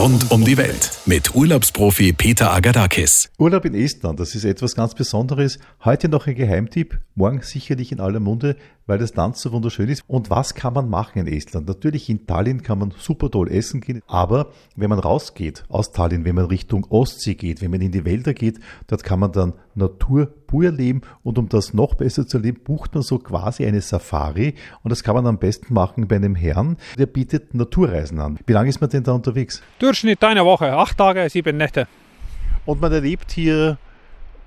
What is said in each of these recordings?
Rund um die Welt mit Urlaubsprofi Peter Agadakis. Urlaub in Estland, das ist etwas ganz Besonderes. Heute noch ein Geheimtipp, morgen sicherlich in aller Munde, weil das Land so wunderschön ist. Und was kann man machen in Estland? Natürlich in Tallinn kann man super toll essen gehen, aber wenn man rausgeht aus Tallinn, wenn man Richtung Ostsee geht, wenn man in die Wälder geht, dort kann man dann Natur pur erleben und um das noch besser zu erleben, bucht man so quasi eine Safari und das kann man am besten machen bei einem Herrn, der bietet Naturreisen an. Wie lange ist man denn da unterwegs? Durchschnitt eine Woche, acht Tage, sieben Nächte. Und man erlebt hier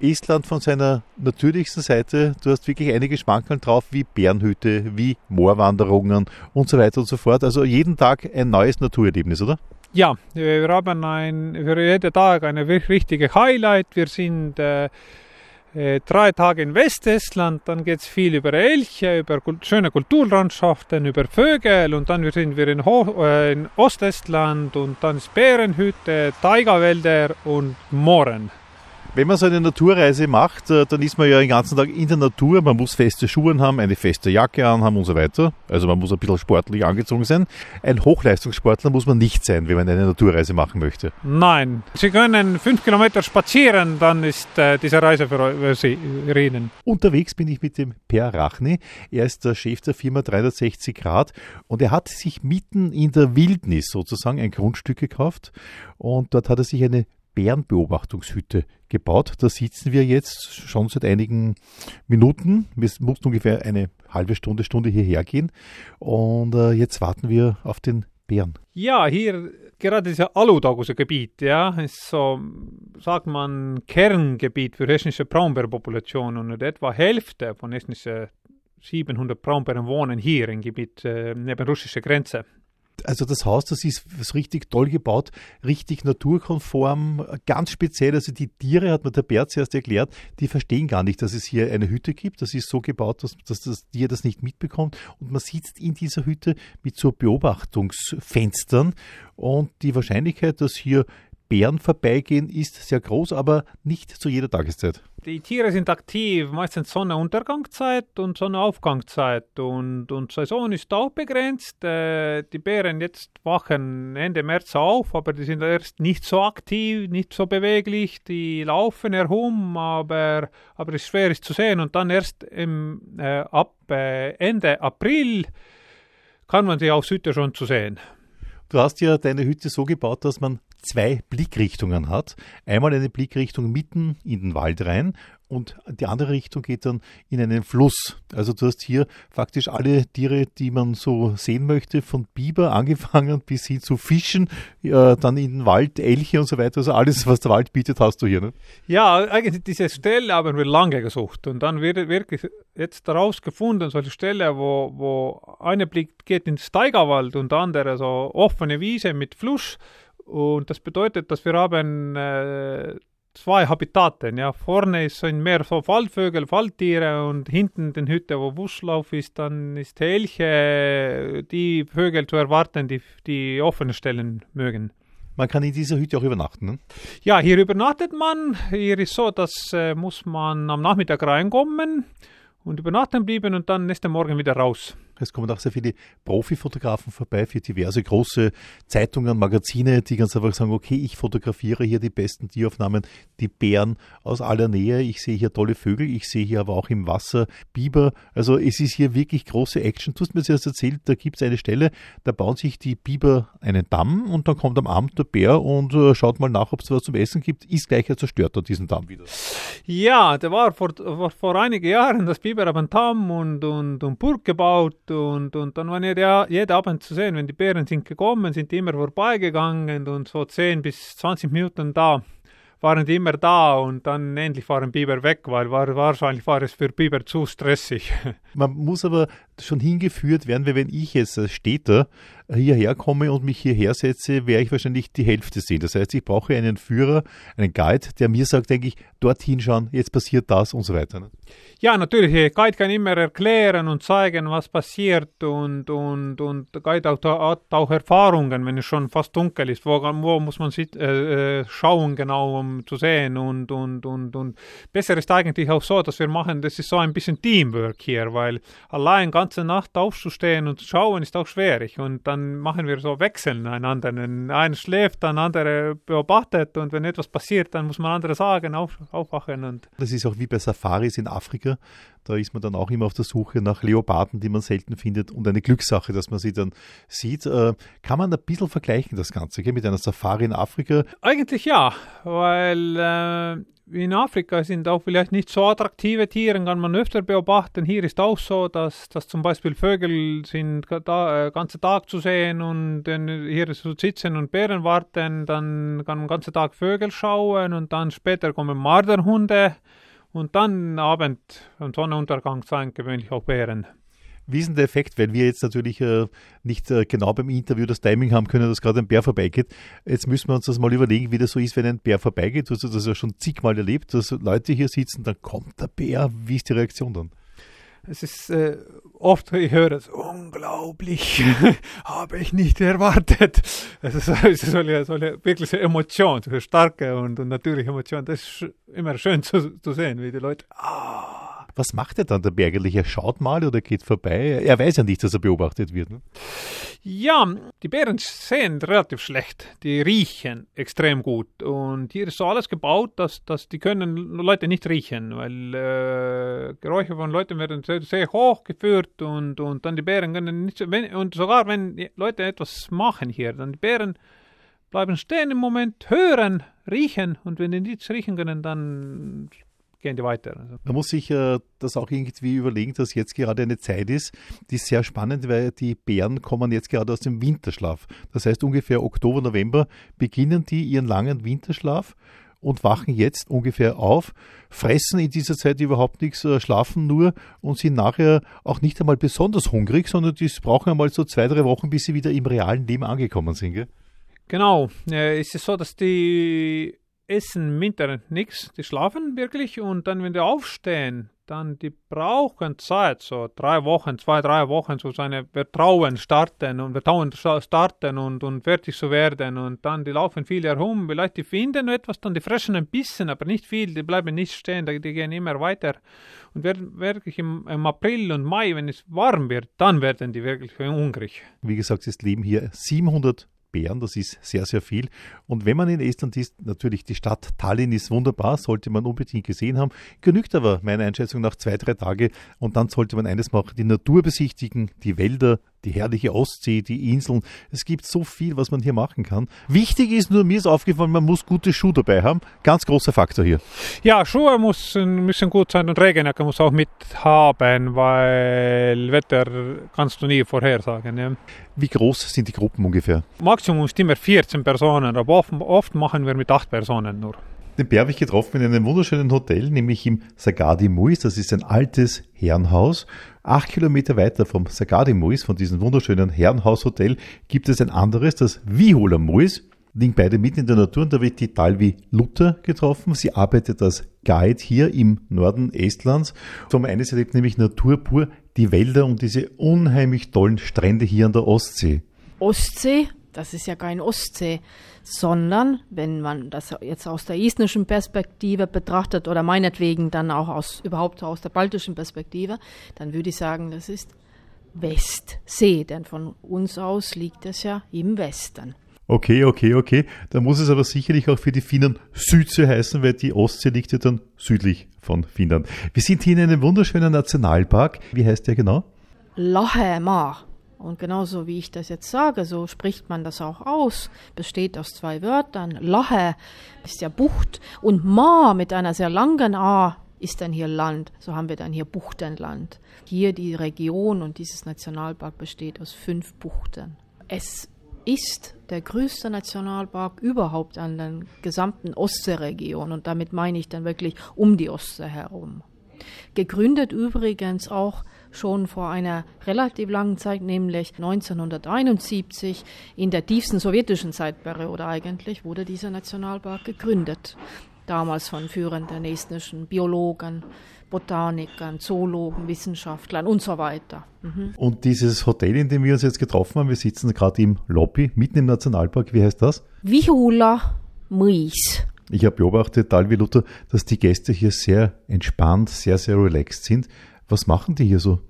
Estland von seiner natürlichsten Seite. Du hast wirklich einige Schmankerl drauf, wie Bärenhütte, wie Moorwanderungen und so weiter und so fort. Also jeden Tag ein neues Naturerlebnis, oder? Ja, wir haben ein, für jeden Tag eine richtige Highlight. Wir sind äh, drei Tage in Westestland, dann geht es viel über Elche, über schöne Kulturlandschaften, über Vögel und dann sind wir in, Ho äh, in Ostestland und dann ist Bärenhütte, Taigawälder und Mooren. Wenn man so eine Naturreise macht, äh, dann ist man ja den ganzen Tag in der Natur. Man muss feste Schuhe haben, eine feste Jacke anhaben und so weiter. Also man muss ein bisschen sportlich angezogen sein. Ein Hochleistungssportler muss man nicht sein, wenn man eine Naturreise machen möchte. Nein, Sie können fünf Kilometer spazieren, dann ist äh, diese Reise für Sie Ihnen. Unterwegs bin ich mit dem Per Rachny. Er ist der Chef der Firma 360 Grad und er hat sich mitten in der Wildnis sozusagen ein Grundstück gekauft und dort hat er sich eine Bärenbeobachtungshütte gebaut. Da sitzen wir jetzt schon seit einigen Minuten. Wir mussten ungefähr eine halbe Stunde, Stunde hierher gehen. Und äh, jetzt warten wir auf den Bären. Ja, hier gerade dieser Alutaguse Gebiet, ja, ist so, sagt man, Kerngebiet für estnische Braunbärpopulation und etwa Hälfte von estnischen 700 Braunbären wohnen hier im Gebiet äh, neben russischer Grenze also das Haus, das ist, ist richtig toll gebaut, richtig naturkonform, ganz speziell. Also die Tiere, hat mir der Bert zuerst erklärt, die verstehen gar nicht, dass es hier eine Hütte gibt. Das ist so gebaut, dass, dass das Tier das nicht mitbekommt. Und man sitzt in dieser Hütte mit so Beobachtungsfenstern. Und die Wahrscheinlichkeit, dass hier Bären vorbeigehen, ist sehr groß, aber nicht zu jeder Tageszeit. Die Tiere sind aktiv, meistens Sonnenuntergangszeit und Sonnenaufgangszeit und, und Saison ist auch begrenzt. Äh, die Bären jetzt wachen Ende März auf, aber die sind erst nicht so aktiv, nicht so beweglich. Die laufen herum, aber, aber es ist schwer ist zu sehen und dann erst im, äh, ab äh, Ende April kann man sie auf Südtirol schon zu sehen. Du hast ja deine Hütte so gebaut, dass man zwei Blickrichtungen hat. Einmal eine Blickrichtung mitten in den Wald rein und die andere Richtung geht dann in einen Fluss. Also du hast hier faktisch alle Tiere, die man so sehen möchte, von Biber angefangen bis hin zu Fischen, äh, dann in den Wald, Elche und so weiter. Also alles, was der Wald bietet, hast du hier. Ne? Ja, eigentlich diese Stelle haben wir lange gesucht und dann wird wirklich jetzt daraus gefunden, solche Stelle, wo, wo eine Blick geht ins Steigerwald und andere so offene Wiese mit Fluss und das bedeutet, dass wir haben äh, zwei Habitaten. Ja. Vorne sind mehr so Fallvögel, Falltiere und hinten den Hütte, wo Buschlauf ist, dann ist Elche, die Vögel zu erwarten, die, die offene Stellen mögen. Man kann in dieser Hütte auch übernachten. Ne? Ja, hier übernachtet man. Hier ist so, dass äh, muss man am Nachmittag reinkommen und übernachten bleiben und dann nächsten Morgen wieder raus. Es kommen auch sehr viele Profifotografen vorbei für diverse große Zeitungen, Magazine, die ganz einfach sagen, okay, ich fotografiere hier die besten Tieraufnahmen, die Bären aus aller Nähe. Ich sehe hier tolle Vögel, ich sehe hier aber auch im Wasser Biber. Also es ist hier wirklich große Action. Du hast mir zuerst erzählt, da gibt es eine Stelle, da bauen sich die Biber einen Damm und dann kommt am Abend der Bär und äh, schaut mal nach, ob es was zum Essen gibt, ist gleich zerstört er diesen Damm wieder. Ja, der war vor, vor, vor einigen Jahren, das Biber haben Damm und, und, und Burg gebaut und, und dann war jeder, jeder Abend zu sehen, wenn die Bären sind gekommen, sind die immer vorbeigegangen und so 10 bis 20 Minuten da waren die immer da und dann endlich waren Biber weg, weil war, wahrscheinlich war es für Biber zu stressig. Man muss aber schon hingeführt werden, weil wenn ich jetzt als Städter hierher komme und mich hierher setze, werde ich wahrscheinlich die Hälfte sehen. Das heißt, ich brauche einen Führer, einen Guide, der mir sagt, denke ich, dorthin schauen, jetzt passiert das und so weiter. Ne? Ja, natürlich. Guide kann immer erklären und zeigen, was passiert und, und, und Guide hat auch Erfahrungen, wenn es schon fast dunkel ist. Wo, wo muss man sit, äh, äh, schauen genau, um zu sehen und, und, und, und besser ist eigentlich auch so, dass wir machen, das ist so ein bisschen Teamwork hier, weil allein ganze Nacht aufzustehen und zu schauen ist auch schwierig und dann dann machen wir so Wechseln einander. Einer schläft, dann andere beobachtet und wenn etwas passiert, dann muss man andere sagen, auf, aufwachen. Und das ist auch wie bei Safaris in Afrika. Da ist man dann auch immer auf der Suche nach Leoparden, die man selten findet und eine Glückssache, dass man sie dann sieht. Äh, kann man ein bisschen vergleichen, das Ganze, gell, mit einer Safari in Afrika? Eigentlich ja, weil äh, in Afrika sind auch vielleicht nicht so attraktive Tiere, kann man öfter beobachten. Hier ist auch so, dass, dass zum Beispiel Vögel sind da, äh, ganzen Tag zu sehen und dann hier zu sitzen und Bären warten, dann kann man den ganzen Tag Vögel schauen und dann später kommen Marderhunde und dann Abend am Sonnenuntergang sein gewöhnlich auch Bären. Wie ist denn der Effekt, wenn wir jetzt natürlich äh, nicht äh, genau beim Interview das Timing haben können, dass gerade ein Bär vorbeigeht? Jetzt müssen wir uns das mal überlegen, wie das so ist, wenn ein Bär vorbeigeht. Du hast das ja schon zigmal erlebt, dass Leute hier sitzen, dann kommt der Bär. Wie ist die Reaktion dann? Es ist äh, oft, ich höre es, unglaublich, habe ich nicht erwartet. Es ist, es ist eine, so eine wirkliche Emotion, so eine starke und, und natürliche Emotion. Das ist immer schön zu, zu sehen, wie die Leute, ah, was macht er dann, der Bergerliche? Er schaut mal oder geht vorbei? Er weiß ja nicht, dass er beobachtet wird. Ne? Ja, die Bären sehen relativ schlecht. Die riechen extrem gut. Und hier ist so alles gebaut, dass, dass die können Leute nicht riechen, weil äh, Geräusche von Leuten werden sehr, sehr hoch geführt und, und dann die Bären können nicht, wenn, und sogar wenn Leute etwas machen hier, dann die Bären bleiben stehen im Moment, hören, riechen und wenn die nichts riechen können, dann gehen die weiter. Also. Man muss sich äh, das auch irgendwie überlegen, dass jetzt gerade eine Zeit ist, die ist sehr spannend, weil die Bären kommen jetzt gerade aus dem Winterschlaf. Das heißt, ungefähr Oktober, November beginnen die ihren langen Winterschlaf und wachen jetzt ungefähr auf, fressen in dieser Zeit überhaupt nichts, äh, schlafen nur und sind nachher auch nicht einmal besonders hungrig, sondern die brauchen einmal so zwei, drei Wochen, bis sie wieder im realen Leben angekommen sind. Gell? Genau. Äh, es ist so, dass die essen im Winter nichts, die schlafen wirklich und dann, wenn die aufstehen, dann die brauchen Zeit, so drei Wochen, zwei, drei Wochen, so seine Vertrauen starten und Vertrauen starten und, und fertig zu werden und dann die laufen viel herum, vielleicht die finden etwas, dann die fressen ein bisschen, aber nicht viel, die bleiben nicht stehen, die, die gehen immer weiter. Und werden wirklich im, im, April und Mai, wenn es warm wird, dann werden die wirklich hungrig. Wie gesagt, es leben hier 700 Bären, das ist sehr, sehr viel. Und wenn man in Estland ist, natürlich die Stadt Tallinn ist wunderbar, sollte man unbedingt gesehen haben. Genügt aber meiner Einschätzung nach zwei, drei Tage und dann sollte man eines machen, die Natur besichtigen, die Wälder, die herrliche Ostsee, die Inseln. Es gibt so viel, was man hier machen kann. Wichtig ist nur, mir ist aufgefallen, man muss gute Schuhe dabei haben. Ganz großer Faktor hier. Ja, Schuhe müssen, müssen gut sein und Regenjacke muss auch mit haben, weil Wetter kannst du nie vorhersagen. Ja. Wie groß sind die Gruppen ungefähr? Maximum ist immer 14 Personen, aber oft, oft machen wir mit 8 Personen nur. Den Bär habe ich getroffen in einem wunderschönen Hotel, nämlich im Sagadi Muis. Das ist ein altes Herrenhaus. Acht Kilometer weiter vom Sagadi Muis, von diesem wunderschönen Herrenhaushotel, gibt es ein anderes, das Vihula Muis. Liegen beide mitten in der Natur und da wird die Talvi Luther getroffen. Sie arbeitet als Guide hier im Norden Estlands. Zum einen erlebt nämlich Natur pur, die Wälder und diese unheimlich tollen Strände hier an der Ostsee. Ostsee, das ist ja kein Ostsee, sondern wenn man das jetzt aus der estnischen Perspektive betrachtet oder meinetwegen dann auch aus überhaupt aus der baltischen Perspektive, dann würde ich sagen, das ist Westsee, denn von uns aus liegt es ja im Westen. Okay, okay, okay. Da muss es aber sicherlich auch für die Finnen Südsee heißen, weil die Ostsee liegt ja dann südlich von Finnland. Wir sind hier in einem wunderschönen Nationalpark. Wie heißt der genau? Lahemaa. Und genauso wie ich das jetzt sage, so spricht man das auch aus. Besteht aus zwei Wörtern. Lahe ist ja Bucht und Ma mit einer sehr langen A ist dann hier Land. So haben wir dann hier Buchtenland. Hier die Region und dieses Nationalpark besteht aus fünf Buchten. Es ist der größte Nationalpark überhaupt an der gesamten Ostseeregion und damit meine ich dann wirklich um die Ostsee herum. Gegründet übrigens auch schon vor einer relativ langen Zeit, nämlich 1971, in der tiefsten sowjetischen Zeitperiode eigentlich, wurde dieser Nationalpark gegründet. Damals von führenden estnischen Biologen, Botanikern, Zoologen, Wissenschaftlern und so weiter. Mhm. Und dieses Hotel, in dem wir uns jetzt getroffen haben, wir sitzen gerade im Lobby, mitten im Nationalpark, wie heißt das? Vihula Muis. Ich habe beobachtet, Talvi Luther, dass die Gäste hier sehr entspannt, sehr, sehr relaxed sind. Was machen die hier so?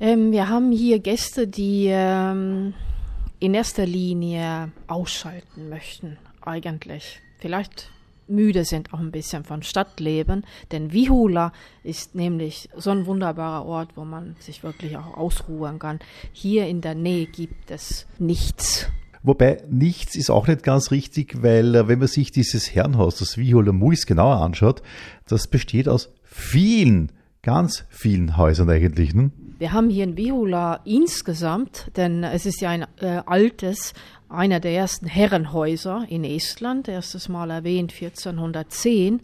Ähm, wir haben hier Gäste, die ähm, in erster Linie ausschalten möchten, eigentlich. Vielleicht müde sind auch ein bisschen von Stadtleben, denn Vihula ist nämlich so ein wunderbarer Ort, wo man sich wirklich auch ausruhen kann. Hier in der Nähe gibt es nichts. Wobei nichts ist auch nicht ganz richtig, weil äh, wenn man sich dieses Herrenhaus, das Vihula Muis genauer anschaut, das besteht aus vielen, ganz vielen Häusern eigentlich. Ne? Wir haben hier in Vihula insgesamt, denn es ist ja ein äh, altes, einer der ersten Herrenhäuser in Estland, erstes Mal erwähnt 1410.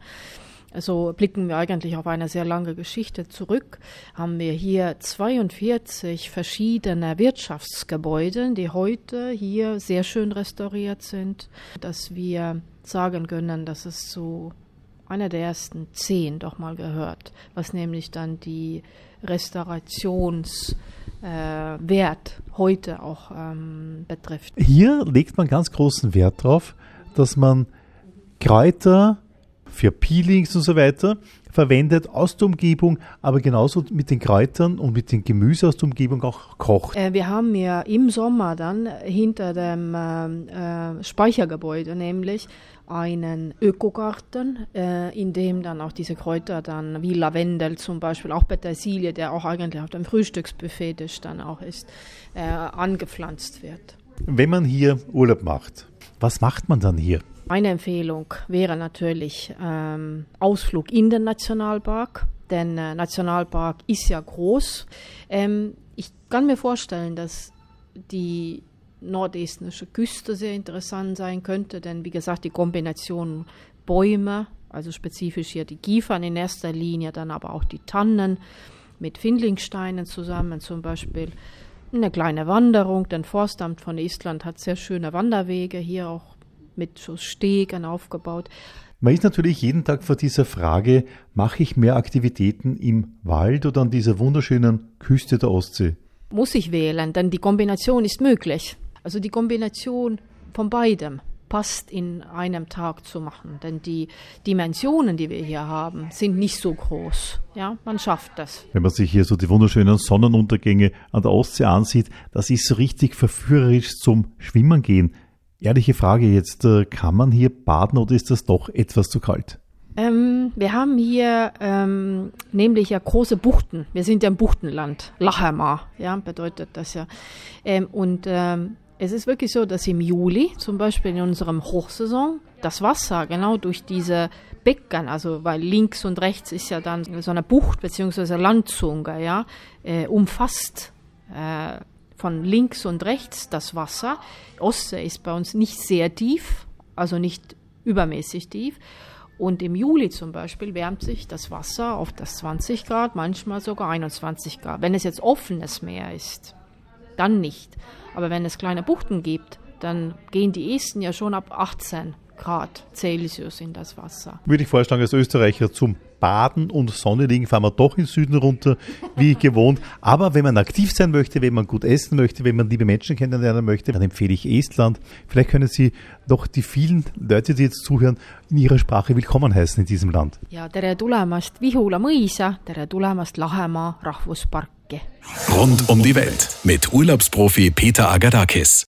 Also blicken wir eigentlich auf eine sehr lange Geschichte zurück, haben wir hier 42 verschiedene Wirtschaftsgebäude, die heute hier sehr schön restauriert sind, dass wir sagen können, dass es zu einer der ersten zehn doch mal gehört, was nämlich dann die Restaurationswert äh, heute auch ähm, betrifft. Hier legt man ganz großen Wert darauf, dass man Kräuter für Peelings und so weiter verwendet aus der Umgebung, aber genauso mit den Kräutern und mit dem Gemüse aus der Umgebung auch kocht. Äh, wir haben ja im Sommer dann hinter dem äh, äh, Speichergebäude nämlich einen Ökogarten, äh, in dem dann auch diese Kräuter dann wie Lavendel zum Beispiel, auch Petersilie, der auch eigentlich auf dem Frühstücksbuffet dann auch ist, angepflanzt wird. Wenn man hier Urlaub macht, was macht man dann hier? Meine Empfehlung wäre natürlich ähm, Ausflug in den Nationalpark, denn äh, Nationalpark ist ja groß. Ähm, ich kann mir vorstellen, dass die nordestnische Küste sehr interessant sein könnte, denn wie gesagt, die Kombination Bäume, also spezifisch hier die Kiefern in erster Linie, dann aber auch die Tannen mit Findlingsteinen zusammen zum Beispiel. Eine kleine Wanderung, denn Forstamt von Estland hat sehr schöne Wanderwege hier auch mit so Stegen aufgebaut. Man ist natürlich jeden Tag vor dieser Frage, mache ich mehr Aktivitäten im Wald oder an dieser wunderschönen Küste der Ostsee? Muss ich wählen, denn die Kombination ist möglich. Also die Kombination von beidem passt in einem Tag zu machen, denn die Dimensionen, die wir hier haben, sind nicht so groß. Ja, man schafft das. Wenn man sich hier so die wunderschönen Sonnenuntergänge an der Ostsee ansieht, das ist so richtig verführerisch zum Schwimmen gehen. Ehrliche Frage jetzt, äh, kann man hier baden oder ist das doch etwas zu kalt? Ähm, wir haben hier ähm, nämlich ja große Buchten. Wir sind ja im Buchtenland. Lachemar, ja, bedeutet das ja. Ähm, und ähm, es ist wirklich so, dass im Juli, zum Beispiel in unserem Hochsaison, das Wasser genau durch diese Becken, also weil links und rechts ist ja dann so eine Bucht beziehungsweise Landzunge, ja, äh, umfasst äh, von links und rechts das Wasser. Ostsee ist bei uns nicht sehr tief, also nicht übermäßig tief. Und im Juli zum Beispiel wärmt sich das Wasser auf das 20 Grad, manchmal sogar 21 Grad. Wenn es jetzt offenes Meer ist, dann nicht. Aber wenn es kleine Buchten gibt, dann gehen die Esten ja schon ab 18 Grad Celsius in das Wasser. Würde ich vorschlagen, als Österreicher zum Baden und Sonne liegen, fahren wir doch in Süden runter, wie gewohnt. Aber wenn man aktiv sein möchte, wenn man gut essen möchte, wenn man liebe Menschen kennenlernen möchte, dann empfehle ich Estland. Vielleicht können Sie doch die vielen Leute, die jetzt zuhören, in ihrer Sprache willkommen heißen in diesem Land. Ja, tere tulemast Vihula mõisa, tere tulemast Lahemaa rahvusparki. Rund um die Welt mit Urlaubsprofi Peter Agadakis.